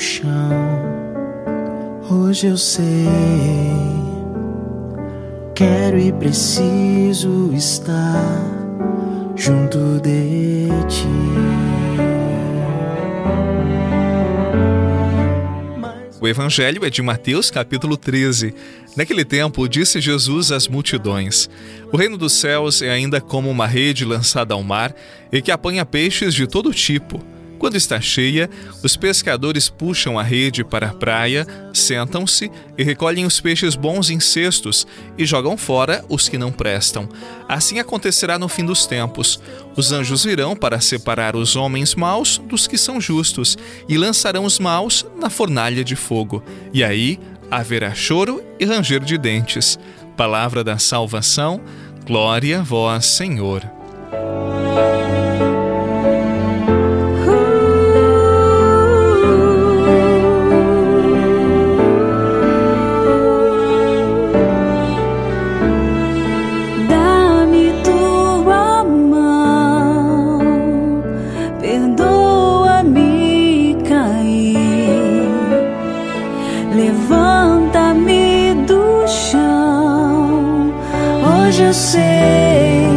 chão. Hoje eu sei, quero e preciso estar junto de ti. O evangelho é de Mateus, capítulo 13. Naquele tempo, disse Jesus às multidões: O reino dos céus é ainda como uma rede lançada ao mar e que apanha peixes de todo tipo. Quando está cheia, os pescadores puxam a rede para a praia, sentam-se e recolhem os peixes bons em cestos e jogam fora os que não prestam. Assim acontecerá no fim dos tempos. Os anjos virão para separar os homens maus dos que são justos e lançarão os maus na fornalha de fogo. E aí haverá choro e ranger de dentes. Palavra da salvação, glória a vós, Senhor. Eu sei.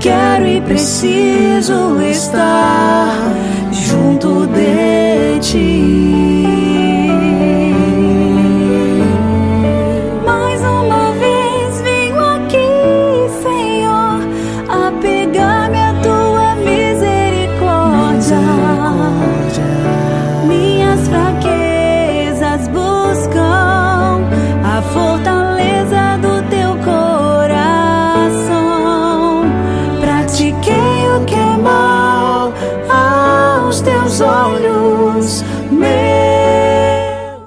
Quero e preciso estar junto de ti.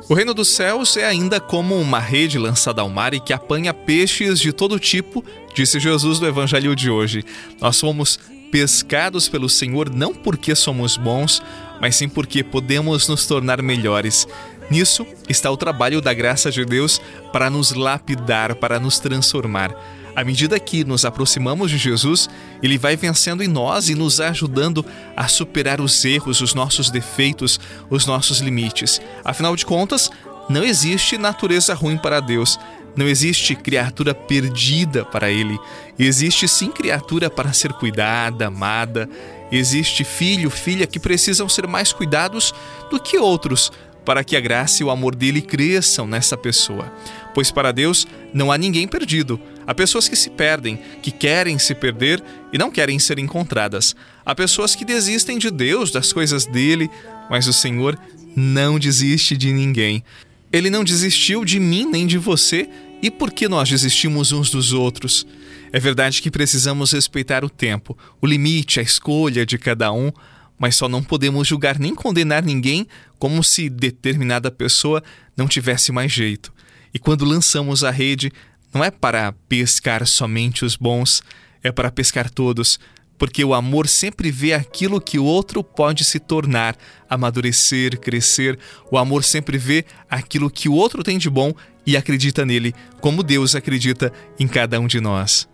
O reino dos céus é ainda como uma rede lançada ao mar e que apanha peixes de todo tipo, disse Jesus no evangelho de hoje. Nós fomos pescados pelo Senhor não porque somos bons, mas sim porque podemos nos tornar melhores. Nisso está o trabalho da graça de Deus para nos lapidar, para nos transformar. À medida que nos aproximamos de Jesus, ele vai vencendo em nós e nos ajudando a superar os erros, os nossos defeitos, os nossos limites. Afinal de contas, não existe natureza ruim para Deus. Não existe criatura perdida para Ele. Existe sim criatura para ser cuidada, amada. Existe filho, filha que precisam ser mais cuidados do que outros, para que a graça e o amor dele cresçam nessa pessoa. Pois para Deus não há ninguém perdido. Há pessoas que se perdem, que querem se perder e não querem ser encontradas. Há pessoas que desistem de Deus, das coisas dele, mas o Senhor não desiste de ninguém. Ele não desistiu de mim nem de você, e por que nós desistimos uns dos outros? É verdade que precisamos respeitar o tempo, o limite, a escolha de cada um, mas só não podemos julgar nem condenar ninguém como se determinada pessoa não tivesse mais jeito. E quando lançamos a rede, não é para pescar somente os bons, é para pescar todos, porque o amor sempre vê aquilo que o outro pode se tornar, amadurecer, crescer. O amor sempre vê aquilo que o outro tem de bom e acredita nele, como Deus acredita em cada um de nós.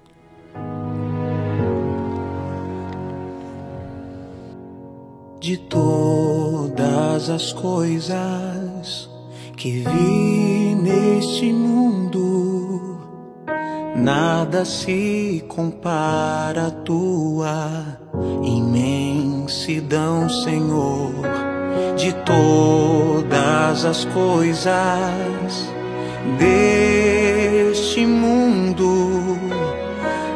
de todas as coisas que vi neste mundo, nada se compara à tua imensidão, Senhor. De todas as coisas deste mundo,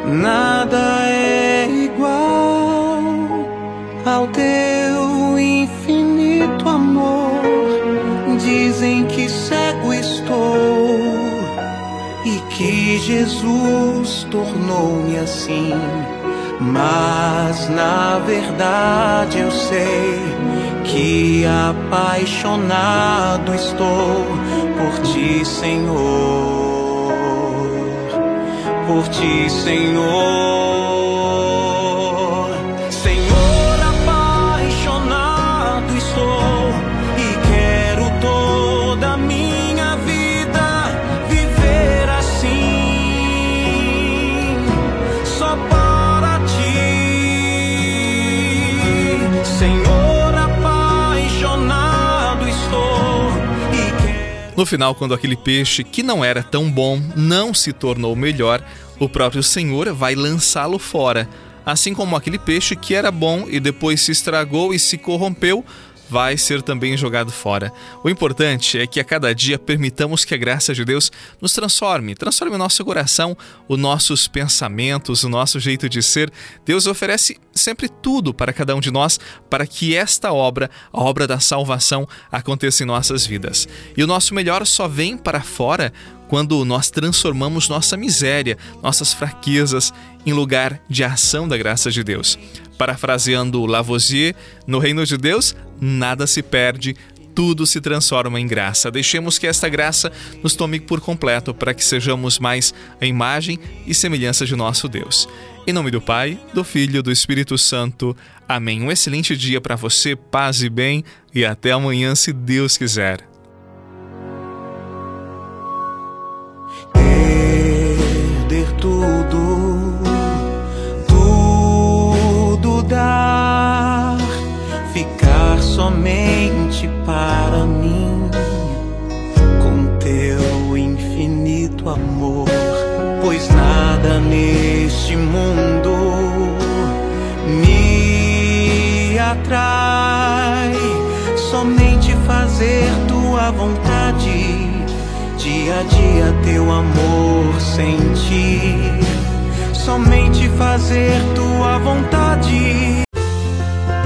nada é igual ao teu que Jesus tornou-me assim. Mas na verdade eu sei que apaixonado estou por ti, Senhor. Por ti, Senhor. No final, quando aquele peixe que não era tão bom não se tornou melhor, o próprio Senhor vai lançá-lo fora. Assim como aquele peixe que era bom e depois se estragou e se corrompeu, vai ser também jogado fora. O importante é que a cada dia permitamos que a graça de Deus nos transforme, transforme o nosso coração, os nossos pensamentos, o nosso jeito de ser. Deus oferece sempre tudo para cada um de nós para que esta obra, a obra da salvação, aconteça em nossas vidas. E o nosso melhor só vem para fora quando nós transformamos nossa miséria, nossas fraquezas, em lugar de ação da graça de Deus. Parafraseando Lavoisier, no reino de Deus, nada se perde, tudo se transforma em graça. Deixemos que esta graça nos tome por completo para que sejamos mais a imagem e semelhança de nosso Deus. Em nome do Pai, do Filho e do Espírito Santo. Amém. Um excelente dia para você, paz e bem, e até amanhã, se Deus quiser. Ficar somente para mim, com teu infinito amor, pois nada neste mundo me atrai, somente fazer tua vontade dia a dia teu amor sentir, somente fazer tua vontade.